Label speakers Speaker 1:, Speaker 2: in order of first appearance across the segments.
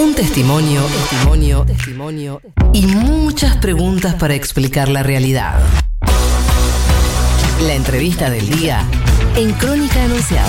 Speaker 1: Un testimonio, testimonio, testimonio y muchas preguntas para explicar la realidad. La entrevista del día en Crónica Anunciada.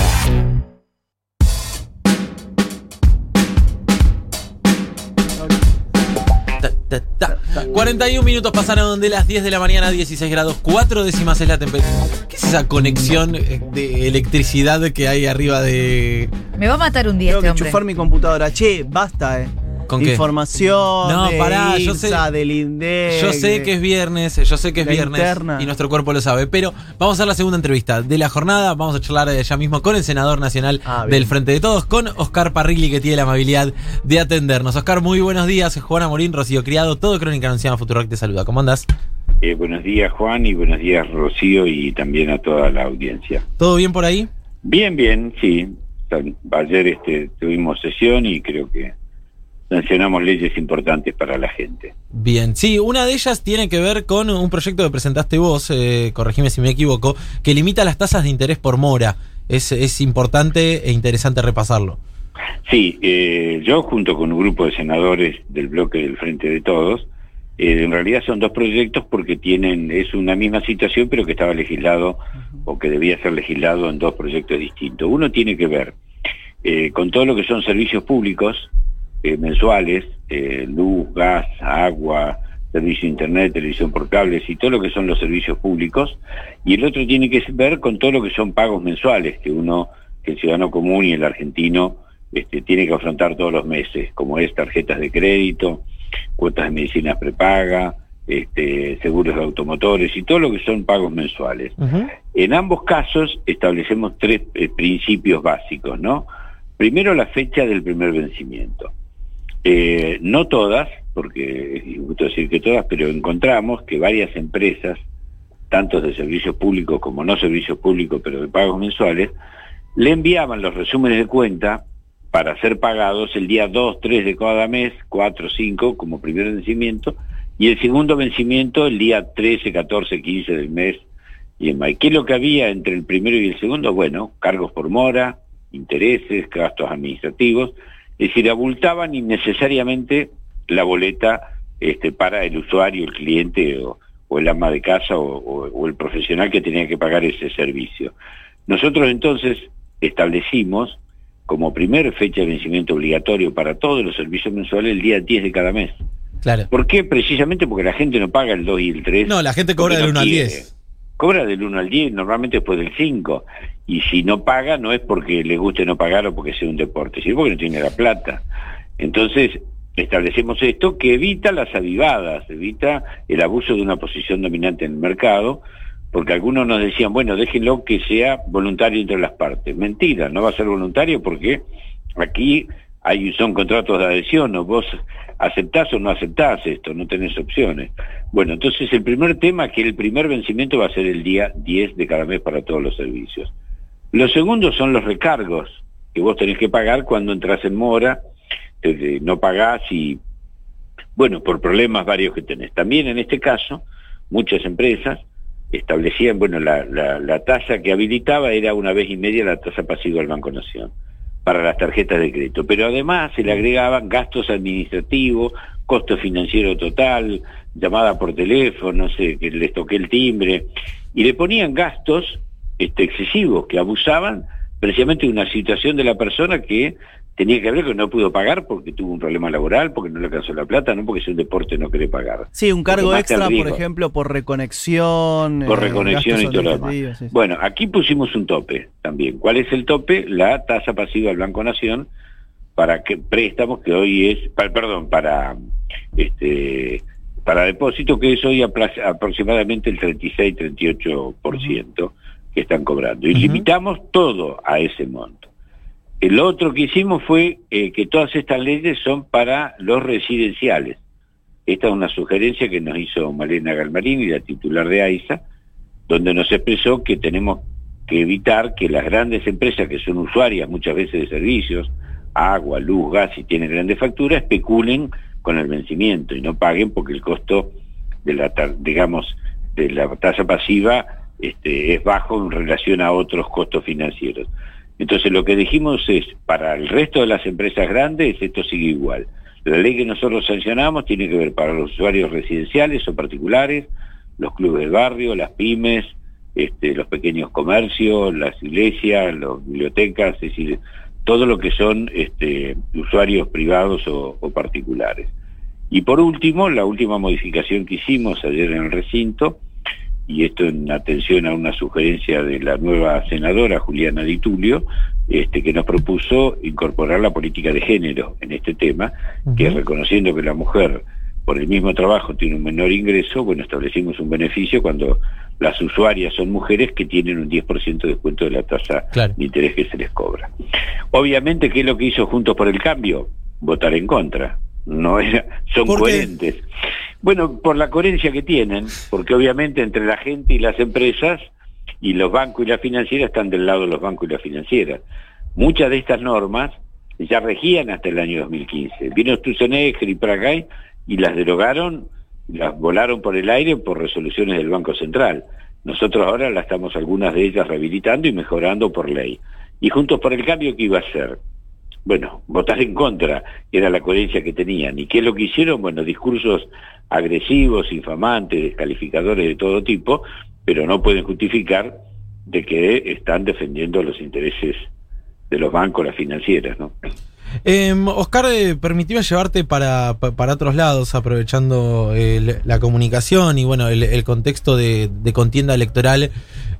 Speaker 2: 41 minutos pasaron de las 10 de la mañana a 16 grados, 4 décimas es la temperatura. ¿Qué es esa conexión eh, de electricidad que hay arriba de.
Speaker 3: Me va a matar un día
Speaker 4: Tengo
Speaker 3: este
Speaker 4: que
Speaker 3: hombre.
Speaker 4: enchufar mi computadora. Che, basta, eh.
Speaker 2: ¿Con qué?
Speaker 4: Información.
Speaker 2: No,
Speaker 4: de
Speaker 2: pará, yo sé-
Speaker 4: del INDEC.
Speaker 2: Yo sé que es viernes, yo sé que es viernes
Speaker 4: interna.
Speaker 2: y nuestro cuerpo lo sabe, pero vamos a hacer la segunda entrevista de la jornada. Vamos a charlar ya mismo con el senador nacional
Speaker 4: Ah,
Speaker 2: del Frente de Todos, con Oscar Parrilli, que tiene la amabilidad de atendernos. Oscar, muy buenos días. Juana Morín, Rocío Criado, todo Crónica Anunciada Futuro te saluda. ¿Cómo andas?
Speaker 5: Eh, buenos días Juan y buenos días Rocío y también a toda la audiencia.
Speaker 2: ¿Todo bien por ahí?
Speaker 5: Bien, bien, sí. Ayer este, tuvimos sesión y creo que sancionamos leyes importantes para la gente.
Speaker 2: Bien, sí, una de ellas tiene que ver con un proyecto que presentaste vos, eh, corregime si me equivoco, que limita las tasas de interés por mora. Es, es importante e interesante repasarlo.
Speaker 5: Sí, eh, yo junto con un grupo de senadores del bloque del Frente de Todos, eh, en realidad son dos proyectos porque tienen, es una misma situación pero que estaba legislado o que debía ser legislado en dos proyectos distintos. Uno tiene que ver eh, con todo lo que son servicios públicos eh, mensuales, eh, luz, gas, agua, servicio de internet, televisión por cables y todo lo que son los servicios públicos. Y el otro tiene que ver con todo lo que son pagos mensuales que uno, que el ciudadano común y el argentino este, tiene que afrontar todos los meses, como es tarjetas de crédito, cuotas de medicinas prepaga, este, seguros de automotores y todo lo que son pagos mensuales. En ambos casos establecemos tres eh, principios básicos, ¿no? Primero la fecha del primer vencimiento. Eh, no todas, porque es injusto decir que todas, pero encontramos que varias empresas, tanto de servicios públicos como no servicios públicos, pero de pagos mensuales, le enviaban los resúmenes de cuenta para ser pagados el día 2, 3 de cada mes, 4, 5 como primer vencimiento, y el segundo vencimiento el día 13, 14, 15 del mes y en mayo. ¿Qué es lo que había entre el primero y el segundo? Bueno, cargos por mora, intereses, gastos administrativos, es decir, abultaban innecesariamente la boleta este, para el usuario, el cliente o, o el ama de casa o, o- o el profesional que tenía que pagar ese servicio. Nosotros entonces establecimos como primer fecha de vencimiento obligatorio para todos los servicios mensuales el día 10 de cada mes.
Speaker 2: Claro.
Speaker 5: ¿Por qué? Precisamente porque la gente no paga el 2 y el 3.
Speaker 2: No, la gente cobra del
Speaker 5: no
Speaker 2: 1 al
Speaker 5: quiere.
Speaker 2: 10.
Speaker 5: Cobra del 1 al 10, normalmente después del 5. Y si no paga, no es porque le guste no pagar o porque sea un deporte, sino porque no tiene la plata. Entonces, establecemos esto que evita las avivadas, evita el abuso de una posición dominante en el mercado, porque algunos nos decían, bueno, déjenlo que sea voluntario entre las partes. Mentira, no va a ser voluntario porque aquí hay, son contratos de adhesión, o vos aceptás o no aceptás esto, no tenés opciones. Bueno, entonces el primer tema es que el primer vencimiento va a ser el día 10 de cada mes para todos los servicios. Los segundos son los recargos que vos tenés que pagar cuando entras en mora, eh, no pagás y, bueno, por problemas varios que tenés. También en este caso, muchas empresas establecían, bueno, la, la, la tasa que habilitaba era una vez y media la tasa pasiva del Banco Nación para las tarjetas de crédito, pero además se le agregaban gastos administrativos, costo financiero total, llamada por teléfono, no sé, que les toqué el timbre, y le ponían gastos este, excesivos que abusaban precisamente de una situación de la persona que tenía que ver que no pudo pagar porque tuvo un problema laboral, porque no le alcanzó la plata, no porque es un deporte no quiere pagar.
Speaker 4: Sí, un cargo extra, por ejemplo, por reconexión.
Speaker 5: Por
Speaker 4: eh,
Speaker 5: reconexión y todo lo demás.
Speaker 4: administrativos, sí, sí.
Speaker 5: Bueno, aquí pusimos un tope también. ¿Cuál es el tope? La tasa pasiva del Banco Nación para que préstamos que hoy es, perdón, para este para depósito que es hoy aproximadamente el 36-38% que están cobrando. Y limitamos todo a ese monto. El otro que hicimos fue eh, que todas estas leyes son para los residenciales. Esta es una sugerencia que nos hizo Malena Galmarini, la titular de AISA, donde nos expresó que tenemos que evitar que las grandes empresas que son usuarias muchas veces de servicios, agua, luz, gas y tienen grandes facturas, especulen con el vencimiento y no paguen porque el costo de la, digamos, de la tasa pasiva este, es bajo en relación a otros costos financieros. Entonces lo que dijimos es, para el resto de las empresas grandes esto sigue igual. La ley que nosotros sancionamos tiene que ver para los usuarios residenciales o particulares, los clubes de barrio, las pymes, este, los pequeños comercios, las iglesias, las bibliotecas, es decir, todo lo que son este, usuarios privados o, o particulares. Y por último, la última modificación que hicimos ayer en el recinto, y esto en atención a una sugerencia de la nueva senadora Juliana Di Tulio, este, que nos propuso incorporar la política de género en este tema, que reconociendo que la mujer por el mismo trabajo tiene un menor ingreso, bueno, establecimos un beneficio cuando las usuarias son mujeres que tienen un 10% de descuento de la tasa
Speaker 2: Claro.
Speaker 5: de interés que se les cobra. Obviamente, ¿qué es lo que hizo Juntos por el Cambio? Votar en contra. No era, son coherentes. Bueno, por la coherencia que tienen, porque obviamente entre la gente y las empresas y los bancos y las financieras están del lado de los bancos y las financieras. Muchas de estas normas ya regían hasta el año 2015. Vino Stusenegger y Pragay y las derogaron, las volaron por el aire por resoluciones del Banco Central. Nosotros ahora las estamos algunas de ellas rehabilitando y mejorando por ley. Y Juntos por el Cambio, ¿qué iba a hacer? Bueno, votar en contra era la coherencia que tenían. ¿Y qué es lo que hicieron? Bueno, discursos agresivos, infamantes, descalificadores de todo tipo, pero no pueden justificar de que están defendiendo los intereses de los bancos, las financieras, ¿no?
Speaker 2: Eh, Oscar, eh, permitime llevarte para, pa- para otros lados, aprovechando eh, la comunicación y bueno, el, contexto de contienda electoral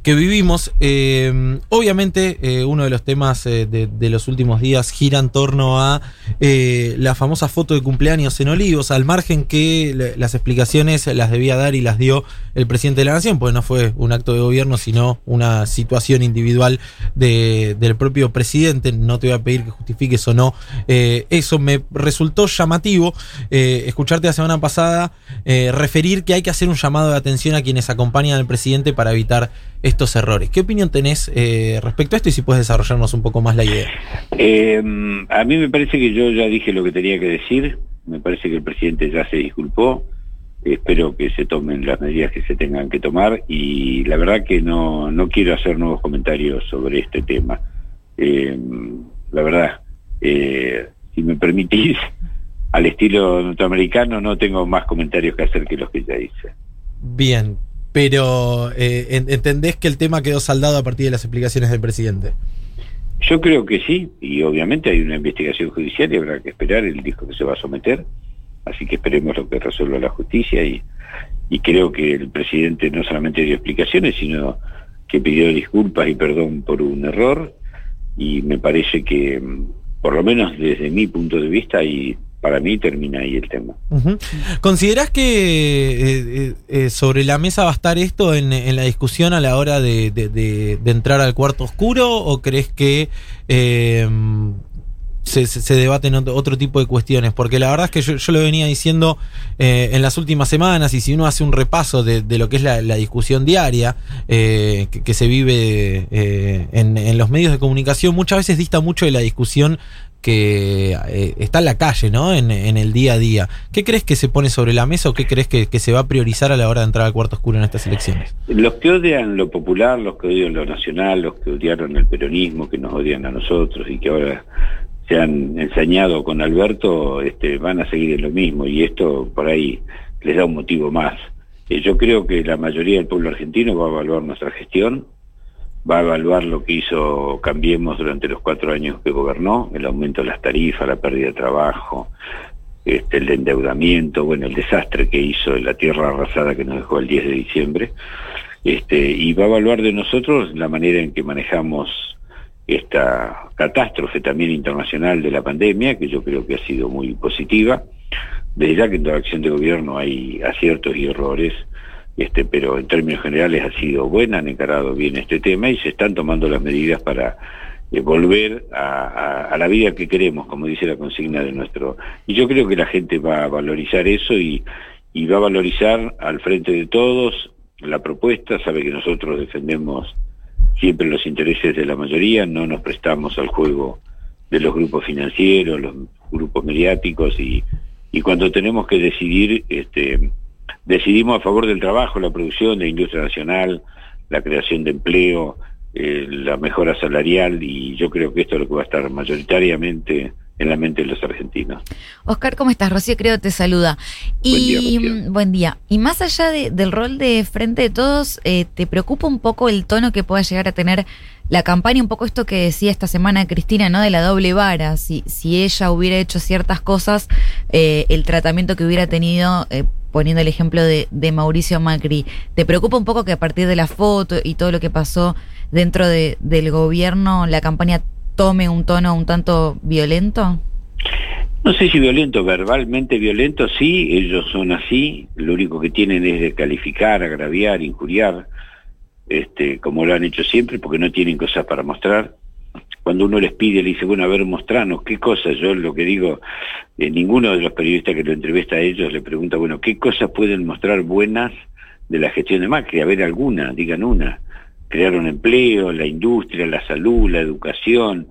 Speaker 2: que vivimos. Eh, obviamente, eh, uno de los temas eh, de, los últimos días gira en torno a la famosa foto de cumpleaños en Olivos, al margen que las explicaciones las debía dar y las dio el presidente de la Nación, pues no fue un acto de gobierno, sino una situación individual de- del propio presidente. No te voy a pedir que justifiques o no. eso me resultó llamativo escucharte la semana pasada referir que hay que hacer un llamado de atención a quienes acompañan al presidente para evitar estos errores. ¿Qué opinión tenés eh, respecto a esto y si puedes desarrollarnos un poco más la idea?
Speaker 5: Eh, a mí me parece que yo ya dije lo que tenía que decir, me parece que el presidente ya se disculpó, espero que se tomen las medidas que se tengan que tomar y la verdad que no, no quiero hacer nuevos comentarios sobre este tema. Eh, la verdad, si me permitís, al estilo norteamericano no tengo más comentarios que hacer que los que ya hice.
Speaker 2: Bien, pero eh, en- entendés que el tema quedó saldado a partir de las explicaciones del presidente.
Speaker 5: Yo creo que sí, y obviamente hay una investigación judicial y habrá que esperar el disco que se va a someter, así que esperemos lo que resuelva la justicia y, y creo que el presidente no solamente dio explicaciones, sino que pidió disculpas y perdón por un error y me parece que, mm, por lo menos desde mi punto de vista, y para mí termina ahí el tema.
Speaker 2: Ujú. ¿Considerás que eh, eh, eh, sobre la mesa va a estar esto en, la discusión a la hora de, de- entrar al cuarto oscuro o crees que se, se- debaten otro, tipo de cuestiones? Porque la verdad es que yo, yo lo venía diciendo eh, en las últimas semanas y si uno hace un repaso de, de lo que es la, la discusión diaria eh, que, que se vive eh, en, en los medios de comunicación, muchas veces dista mucho de la discusión que eh, está en la calle, ¿no? En, en el día a día. ¿Qué crees que se pone sobre la mesa o qué crees que, que se va a priorizar a la hora de entrar al cuarto oscuro en estas elecciones?
Speaker 5: Los que odian lo popular, los que odian lo nacional, los que odiaron el peronismo, que nos odian a nosotros y que ahora se han ensañado con Alberto, este, van a seguir en lo mismo y esto por ahí les da un motivo más. Eh, yo creo que la mayoría del pueblo argentino va a evaluar nuestra gestión, va a evaluar lo que hizo Cambiemos durante los cuatro años que gobernó, el aumento de las tarifas, la pérdida de trabajo, este, el endeudamiento, bueno, el desastre que hizo la tierra arrasada que nos dejó el 10 de diciembre, este, y va a evaluar de nosotros la manera en que manejamos esta catástrofe también internacional de la pandemia, que yo creo que ha sido muy positiva. Desde ya que en toda acción de gobierno hay aciertos y errores, este, pero en términos generales ha sido buena, han encarado bien este tema y se están tomando las medidas para eh, volver a, la vida que queremos, como dice la consigna de nuestro. Y yo creo que la gente va a valorizar eso y va a valorizar al frente de todos la propuesta, sabe que nosotros defendemos siempre los intereses de la mayoría, no nos prestamos al juego de los grupos financieros, los grupos mediáticos y, y cuando tenemos que decidir, este, decidimos a favor del trabajo, la producción de industria nacional, la creación de empleo, eh, la mejora salarial y yo creo que esto es lo que va a estar mayoritariamente en la mente de los argentinos.
Speaker 3: Oscar, ¿cómo estás? Rocío creo te saluda.
Speaker 5: Buen
Speaker 3: Y
Speaker 5: día, Rocío.
Speaker 3: mm, buen día. Y más allá de- del rol de Frente de Todos, eh, ¿te preocupa un poco el tono que pueda llegar a tener la campaña? Un poco esto que decía esta semana Cristina, ¿no? De la doble vara. Si, si ella hubiera hecho ciertas cosas, eh, el tratamiento que hubiera tenido, eh, poniendo el ejemplo de, de Mauricio Macri, ¿te preocupa un poco que a partir de la foto y todo lo que pasó dentro de- del gobierno, la campaña tome un tono un tanto violento?
Speaker 5: No sé si violento, verbalmente violento, sí, ellos son así, lo único que tienen es de calificar, agraviar, injuriar, este, como lo han hecho siempre, porque no tienen cosas para mostrar. Cuando uno les pide, le dice, bueno, a ver, mostranos, ¿qué cosas? Yo lo que digo, eh, ninguno de los periodistas que lo entrevista a ellos le pregunta, bueno, ¿qué cosas pueden mostrar buenas de la gestión de Macri? A ver, alguna, digan una. Crearon empleo, la industria, la salud, la educación,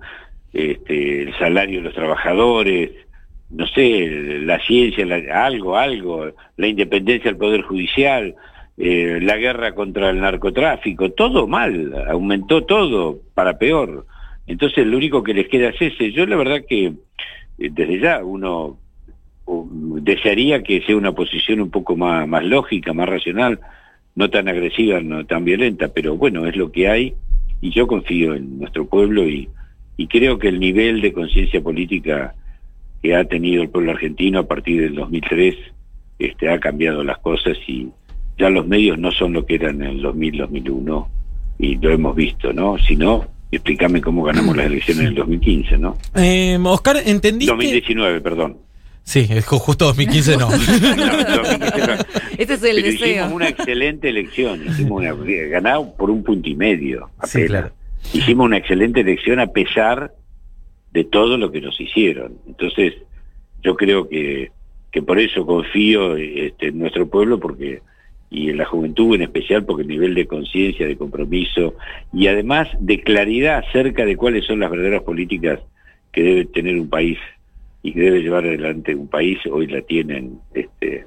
Speaker 5: este, el salario de los trabajadores, no sé, la ciencia, algo, algo, la independencia del Poder Judicial, eh, la guerra contra el narcotráfico, todo mal, aumentó todo para peor. Entonces lo único que les queda es ese. Yo la verdad que eh, desde ya uno o, desearía que sea una posición un poco más lógica, más racional, no tan agresiva, no tan violenta, pero bueno, es lo que hay y yo confío en nuestro pueblo y, y creo que el nivel de conciencia política que ha tenido el pueblo argentino a partir del 2003 este, ha cambiado las cosas y ya los medios no son lo que eran en el 2000, 2001 y lo hemos visto, ¿no? Si no, explícame cómo ganamos las elecciones en el 2015, ¿no?
Speaker 2: Eh, Oscar, ¿entendiste?
Speaker 5: 2019, perdón.
Speaker 2: Sí, es ju- justo 2015 no.
Speaker 5: No, 2015 no.
Speaker 3: Este es el
Speaker 5: Pero
Speaker 3: deseo.
Speaker 5: hicimos una excelente elección, hicimos una, ganado por un punto y medio.
Speaker 2: Sí,
Speaker 5: apenas.
Speaker 2: claro.
Speaker 5: Hicimos una excelente elección a pesar de todo lo que nos hicieron. Entonces, yo creo que, que por eso confío este, en nuestro pueblo, porque y en la juventud en especial, porque el nivel de conciencia, de compromiso y además de claridad acerca de cuáles son las verdaderas políticas que debe tener un país y que debe llevar adelante un país, hoy la tienen este,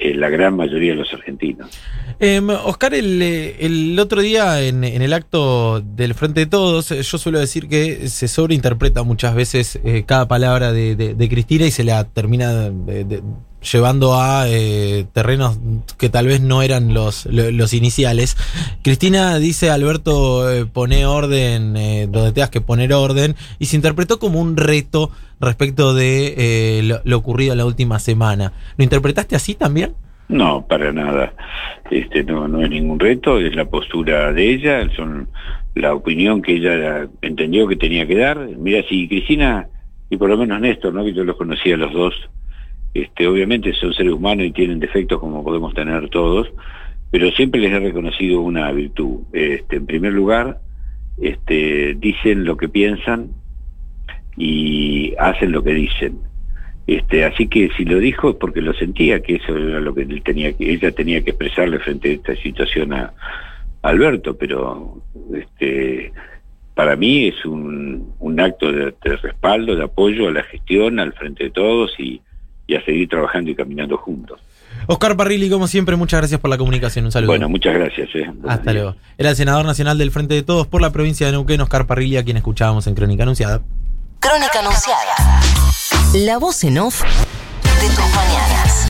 Speaker 5: eh, la gran mayoría de los argentinos.
Speaker 2: Eh, Oscar, el, eh, el otro día en, en el acto del Frente de Todos, eh, yo suelo decir que se sobreinterpreta muchas veces cada palabra de, de- Cristina y se la termina llevando a eh, terrenos que tal vez no eran los, lo- los iniciales. Cristina dice, Alberto, eh, pone orden eh, donde tengas que poner orden, y se interpretó como un reto respecto de eh, lo, lo ocurrido la última semana. ¿Lo interpretaste así también?
Speaker 5: No, para nada. Este no, no es ningún reto, es la postura de ella, son la opinión que ella entendió que tenía que dar. Mira, si Cristina y por lo menos Néstor, ¿no? que yo los conocía los dos, este, obviamente son seres humanos y tienen defectos como podemos tener todos, pero siempre les he reconocido una virtud. Este, en primer lugar, este, dicen lo que piensan y hacen lo que dicen. Este, así que si lo dijo es porque lo sentía, que eso era lo que tenía que, ella tenía que expresarle frente a esta situación a, Alberto, pero este, para mí es un, un acto de, de respaldo, de apoyo a la gestión, al frente de todos y, y a seguir trabajando y caminando juntos.
Speaker 2: Oscar Parrilli, como siempre, muchas gracias por la comunicación. Un saludo.
Speaker 5: Bueno, muchas gracias. eh.
Speaker 2: Hasta
Speaker 5: días.
Speaker 2: luego. Era el senador nacional del Frente de Todos por la provincia de Neuquén, Oscar Parrilli, a quien escuchábamos en Crónica Anunciada.
Speaker 1: Crónica Anunciada. La voz en off de tus mañanas.